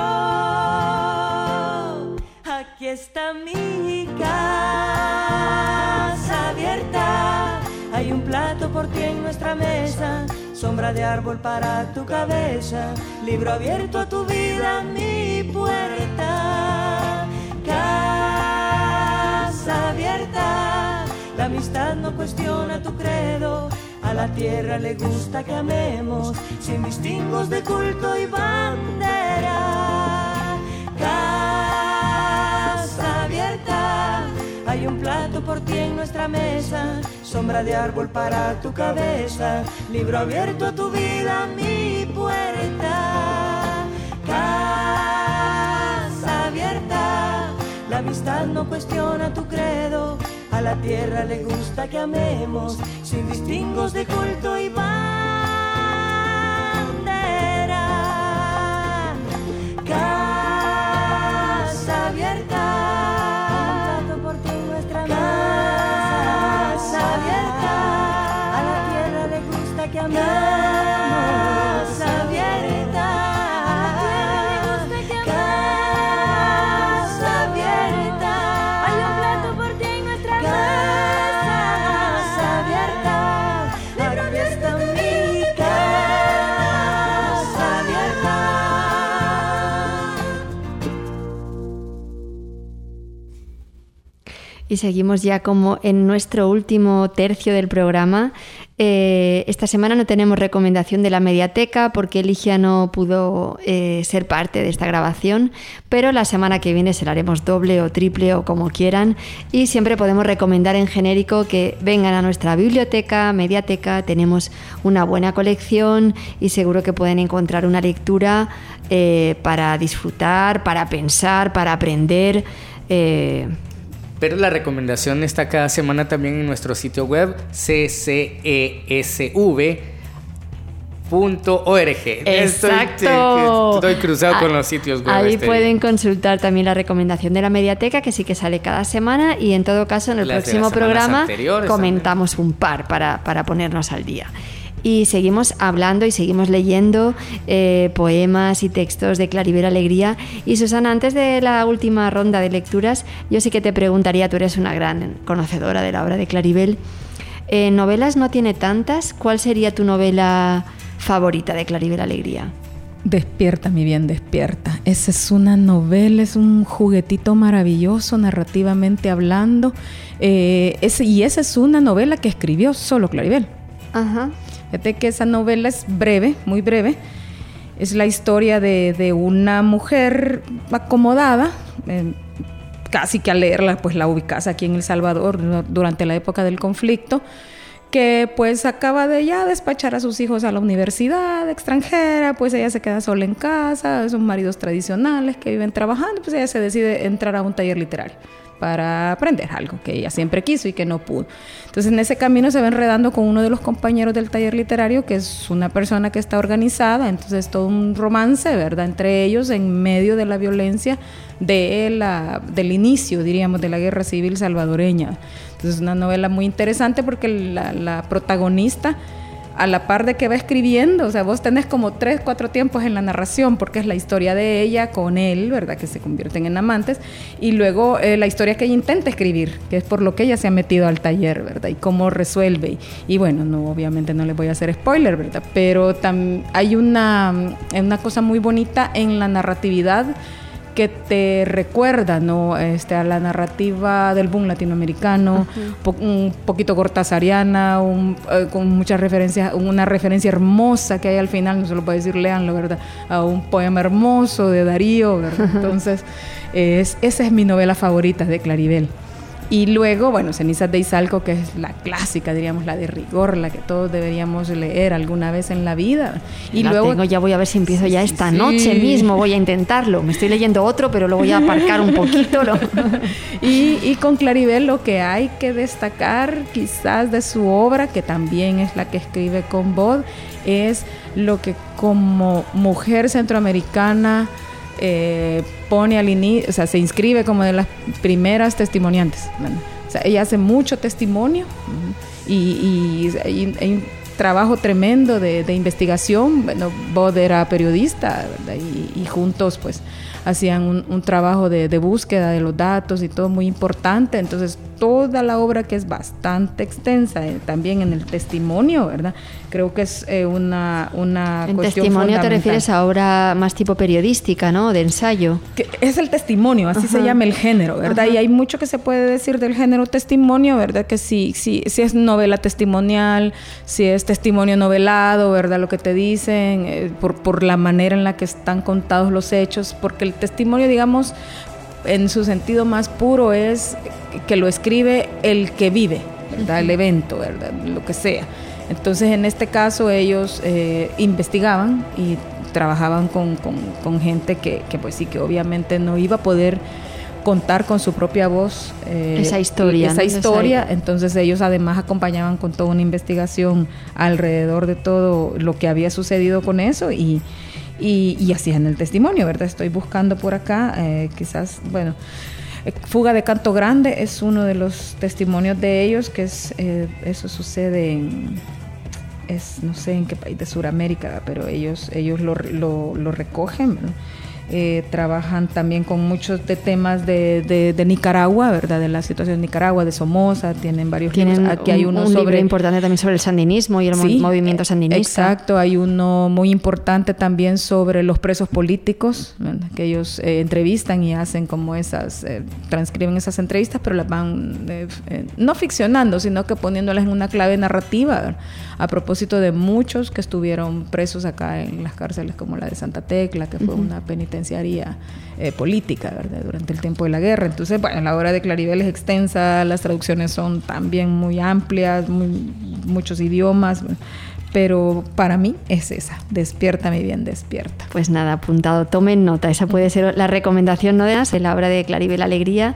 Aquí está mi casa plato por ti en nuestra mesa, sombra de árbol para tu cabeza, libro abierto a tu vida, mi puerta. Casa abierta, la amistad no cuestiona tu credo, a la tierra le gusta que amemos, sin distingos de culto y bandera. Por ti en nuestra mesa sombra de árbol para tu cabeza, libro abierto a tu vida, mi puerta, casa abierta, la amistad no cuestiona tu credo, a la tierra le gusta que amemos, sin distingos de culto y bandera, seguimos ya como en nuestro último tercio del programa. Eh, esta semana no tenemos recomendación de la mediateca porque Eligia no pudo eh, ser parte de esta grabación, pero la semana que viene se la haremos doble o triple o como quieran y siempre podemos recomendar en genérico que vengan a nuestra biblioteca, mediateca, tenemos una buena colección y seguro que pueden encontrar una lectura eh, para disfrutar, para pensar, para aprender. Pero la recomendación está cada semana también en nuestro sitio web ccesv.org. Exacto. Estoy, estoy cruzado con los sitios web. Ahí este pueden consultar también la recomendación de la mediateca, que sí que sale cada semana, y en todo caso en el Las próximo programa comentamos un par para, para ponernos al día. Y seguimos hablando y seguimos leyendo eh, poemas y textos de Claribel Alegría. Y Susana, antes de la última ronda de lecturas, yo sí que te preguntaría, tú eres una gran conocedora de la obra de Claribel, eh, ¿novelas no tiene tantas? ¿Cuál sería tu novela favorita de Claribel Alegría? Despierta, mi bien, despierta. Esa es una novela, es un juguetito maravilloso narrativamente hablando. Eh, y esa es una novela que escribió solo Claribel. Ajá. Fíjate que esa novela es breve, muy breve. Es la historia de, de una mujer acomodada, eh, casi que al leerla, pues la ubicas aquí en El Salvador durante la época del conflicto, que pues acaba de ya despachar a sus hijos a la universidad extranjera, pues ella se queda sola en casa, son maridos tradicionales que viven trabajando, pues ella se decide entrar a un taller literario para aprender algo que ella siempre quiso y que no pudo. Entonces en ese camino se va enredando con uno de los compañeros del taller literario, que es una persona que está organizada, entonces todo un romance, ¿verdad? Entre ellos en medio de la violencia de la, del inicio, diríamos, de la guerra civil salvadoreña. Entonces es una novela muy interesante porque la, la protagonista a la par de que va escribiendo, o sea, vos tenés como tres, cuatro tiempos en la narración, porque es la historia de ella con él, ¿verdad? Que se convierten en amantes, y luego eh, la historia que ella intenta escribir, que es por lo que ella se ha metido al taller, ¿verdad? Y cómo resuelve. Y, bueno, no, obviamente no les voy a hacer spoiler, ¿verdad? Pero hay una, una cosa muy bonita en la narratividad que te recuerda ¿no? este, a la narrativa del boom latinoamericano, po- un poquito cortasariana, un, eh, con muchas referencias, una referencia hermosa que hay al final, no se lo puedo decir, leanlo, ¿verdad? A un poema hermoso de Darío, ¿verdad? Entonces, es, esa es mi novela favorita de Claribel. Y luego, bueno, Cenizas de Izalco, que es la clásica, diríamos, la de rigor, la que todos deberíamos leer alguna vez en la vida. Y luego tengo, ya voy a ver si empiezo ya esta noche mismo, voy a intentarlo. Me estoy leyendo otro, pero lo voy a aparcar un poquito. y, y, con Claribel lo que hay que destacar quizás de su obra, que también es la que escribe con Bod, es lo que como mujer centroamericana eh, pone al inicio, o sea, se inscribe como de las primeras testimoniantes. Ella hace mucho testimonio y, un trabajo tremendo de, investigación. Bueno, Bod era periodista y, juntos pues hacían un, trabajo de, de, búsqueda de los datos y todo muy importante. Entonces, toda la obra que es bastante extensa, eh, también en el testimonio, ¿verdad? Creo que es eh, una, una en testimonio te refieres a obra más tipo periodística, ¿no? De ensayo. es el testimonio, así se llama el género, ¿verdad? Y hay mucho que se puede decir del género testimonio, ¿verdad? Que si, si, si es novela testimonial, si es testimonio novelado, ¿verdad? Lo que te dicen, eh, por, por la manera en la que están contados los hechos, porque el testimonio, digamos, en su sentido más puro es que lo escribe el que vive, ¿verdad? El evento, ¿verdad? Lo que sea. Entonces, en este caso, ellos eh, investigaban y trabajaban con, con, gente que, que, pues sí, que obviamente no iba a poder contar con su propia voz eh, esa historia. Esa historia. Entonces ellos además acompañaban con toda una investigación alrededor de todo lo que había sucedido con eso y, y, y así en el testimonio, ¿verdad? Estoy buscando por acá, eh, quizás, bueno, eh, Fuga de Canto Grande es uno de los testimonios de ellos, que es, eh, eso sucede en, es, no sé en qué país de Sudamérica, pero ellos, ellos lo, lo, lo recogen. Eh, trabajan también con muchos de temas de, de, Nicaragua, ¿verdad? De la situación de Nicaragua, de Somoza, tienen varios Tienen Aquí hay uno un sobre... libro importante también sobre el sandinismo y el movimiento sandinista. Exacto, hay uno muy importante también sobre los presos políticos, que ellos eh, entrevistan y hacen como esas, eh, transcriben esas entrevistas, pero las van no ficcionando, sino que poniéndolas en una clave narrativa, a propósito de muchos que estuvieron presos acá en las cárceles como la de Santa Tecla, que fue una eh, política ¿verdad? durante el tiempo de la guerra. Entonces, bueno, la obra de Claribel es extensa, las traducciones son también muy amplias, muchos idiomas. Pero para mí es esa, despierta mi bien, despierta. Pues nada, apuntado, tomen nota, esa puede ser la recomendación no de la obra de Claribel Alegría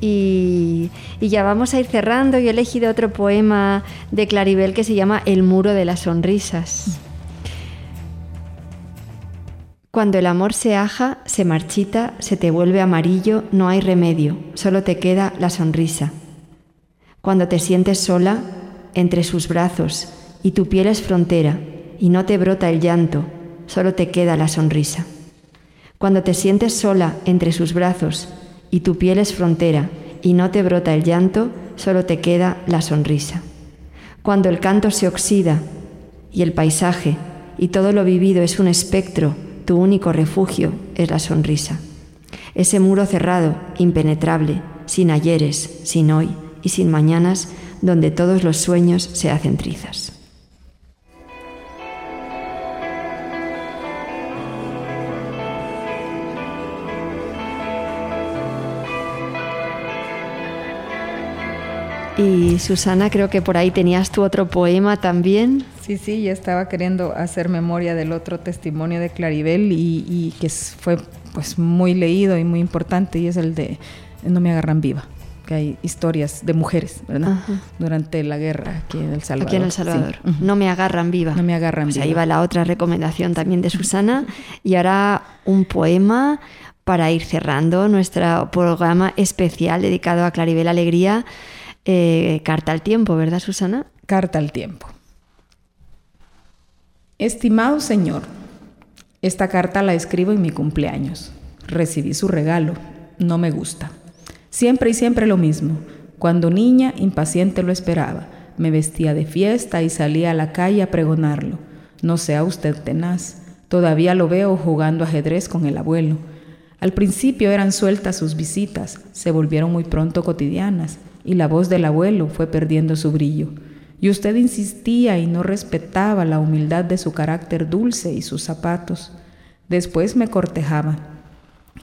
y, ya vamos a ir cerrando. Yo he elegido otro poema de Claribel que se llama El muro de las sonrisas. Cuando el amor se aja, se marchita, se te vuelve amarillo, no hay remedio, solo te queda la sonrisa. Cuando te sientes sola, entre sus brazos, y tu piel es frontera, y no te brota el llanto, solo te queda la sonrisa. Cuando te sientes sola entre sus brazos, y tu piel es frontera y no te brota el llanto, solo te queda la sonrisa. Cuando el canto se oxida y el paisaje y todo lo vivido es un espectro, tu único refugio es la sonrisa. Ese muro cerrado, impenetrable, sin ayeres, sin hoy y sin mañanas, donde todos los sueños se hacen trizas. Y Susana, creo que por ahí tenías tu otro poema también. Sí, sí, ya estaba queriendo hacer memoria del otro testimonio de Claribel y, que fue pues muy leído y muy importante y es el de No me agarran viva que hay historias de mujeres, ¿verdad? Durante la guerra aquí en El Salvador. Aquí en El Salvador. No me agarran viva. No me agarran pues viva. Ahí va la otra recomendación también de Susana. Y ahora un poema para ir cerrando nuestro programa especial dedicado a Claribel Alegría. Eh, carta al tiempo, ¿verdad, Susana? Carta al tiempo. Estimado señor, esta carta la escribo en mi cumpleaños. Recibí su regalo. No me gusta. Siempre y siempre lo mismo. Cuando niña, impaciente lo esperaba. Me vestía de fiesta y salía a la calle a pregonarlo. No sea usted tenaz. Todavía lo veo jugando ajedrez con el abuelo. Al principio eran sueltas sus visitas, se volvieron muy pronto cotidianas y la voz del abuelo fue perdiendo su brillo. Y usted insistía y no respetaba la humildad de su carácter dulce y sus zapatos. Después me cortejaba.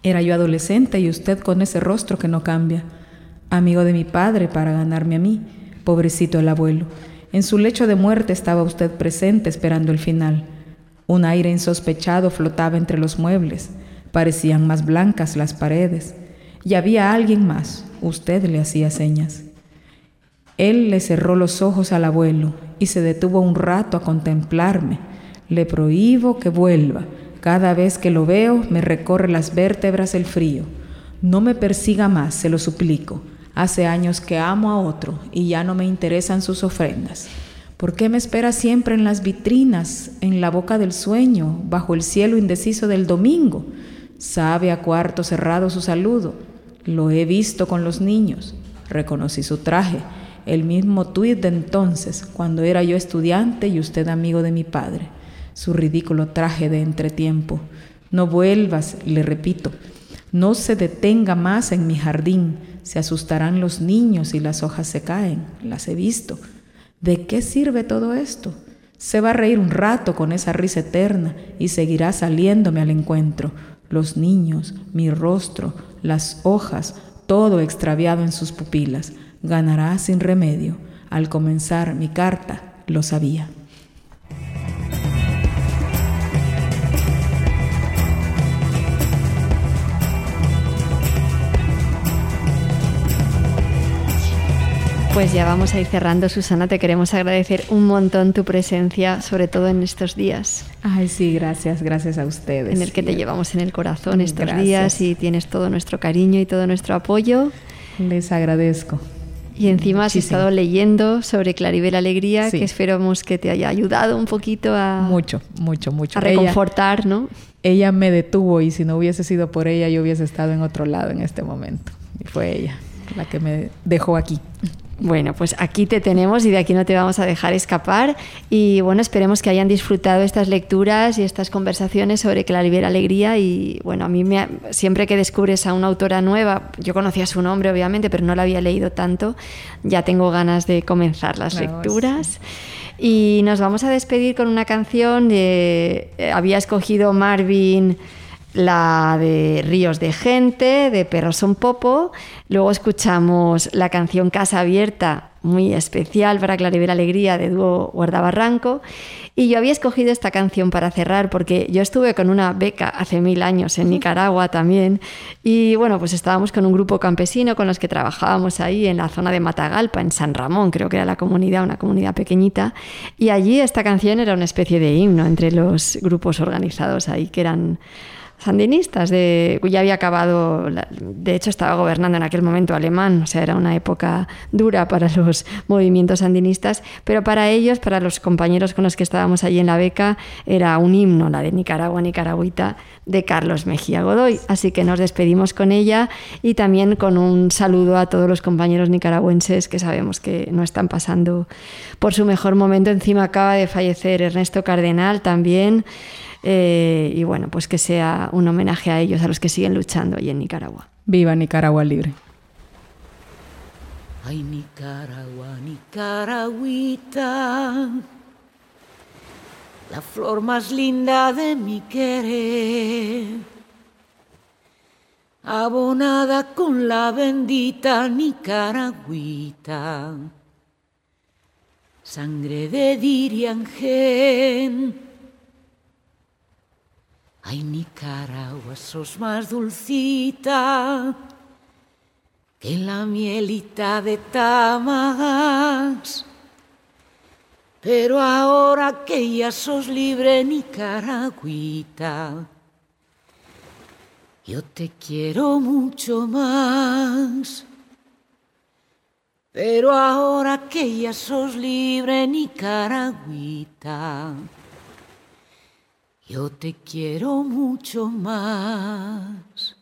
Era yo adolescente y usted con ese rostro que no cambia. amigo de mi padre para ganarme a mí, pobrecito el abuelo. En su lecho de muerte estaba usted presente esperando el final. Un aire insospechado flotaba entre los muebles, parecían más blancas las paredes, y había alguien más, usted le hacía señas. Él le cerró los ojos al abuelo y se detuvo un rato a contemplarme. Le prohíbo que vuelva. Cada vez que lo veo me recorre las vértebras el frío. No me persiga más, se lo suplico. Hace años que amo a otro y ya no me interesan sus ofrendas. ¿Por qué me espera siempre en las vitrinas, en la boca del sueño, bajo el cielo indeciso del domingo? Sabe a cuarto cerrado su saludo. Lo he visto con los niños. Reconocí su traje, el mismo tuit de entonces, cuando era yo estudiante y usted amigo de mi padre. Su ridículo traje de entretiempo. No vuelvas, le repito. No se detenga más en mi jardín se asustarán los niños y las hojas se caen. Las he visto. ¿De qué sirve todo esto? Se va a reír un rato con esa risa eterna y seguirá saliéndome al encuentro. Los niños, mi rostro, las hojas, todo extraviado en sus pupilas. Ganará sin remedio. Al comenzar mi carta, lo sabía. Pues ya vamos a ir cerrando, Susana. Te queremos agradecer un montón tu presencia, sobre todo en estos días. Ay, sí, gracias, gracias a ustedes. En el que te llevamos en el corazón estos días y tienes todo nuestro cariño y todo nuestro apoyo. Les agradezco. Y encima has estado leyendo sobre Claribel Alegría, que esperamos que te haya ayudado un poquito a... Mucho, mucho, mucho. A reconfortar, ¿no? Ella me detuvo y si no hubiese sido por ella, yo hubiese estado en otro lado en este momento. Y fue ella la que me dejó aquí. Bueno, pues aquí te tenemos y de aquí no te vamos a dejar escapar. Y bueno, esperemos que hayan disfrutado estas lecturas y estas conversaciones sobre Claribel Alegría. Y bueno, a mí me, siempre que descubres a una autora nueva, yo conocía su nombre obviamente, pero no la había leído tanto, ya tengo ganas de comenzar las lecturas. Y nos vamos a despedir con una canción de... Eh, había escogido Marvin la de Ríos de Gente, de Perros son Popo. Luego escuchamos la canción Casa Abierta, muy especial para Claribel Alegría, de dúo Guardabarranco. Y yo había escogido esta canción para cerrar porque yo estuve con una beca hace mil años en Nicaragua también. Y bueno, pues estábamos con un grupo campesino con los que trabajábamos ahí en la zona de Matagalpa, en San Ramón, creo que era la comunidad, una comunidad pequeñita. Y allí esta canción era una especie de himno entre los grupos organizados ahí, que eran sandinistas, de, ya había acabado, de hecho estaba gobernando en aquel momento alemán, o sea, era una época dura para los movimientos sandinistas, pero para ellos, para los compañeros con los que estábamos allí en la beca, era un himno, la de Nicaragua, Nicaragüita, de Carlos Mejía Godoy. Así que nos despedimos con ella y también con un saludo a todos los compañeros nicaragüenses que sabemos que no están pasando por su mejor momento. Encima acaba de fallecer Ernesto Cardenal también. Eh, y bueno, pues que sea un homenaje a ellos, a los que siguen luchando ahí en Nicaragua. Viva Nicaragua libre. Ay, Nicaragua, Nicaragüita, la flor más linda de mi querer, abonada con la bendita Nicaragüita, sangre de Diriangén Ay, Nicaragua, sos más dulcita que la mielita de Tamas. Pero ahora que ya sos libre, Nicaragüita, yo te quiero mucho más. Pero ahora que ya sos libre, Nicaragüita, yo te quiero mucho más.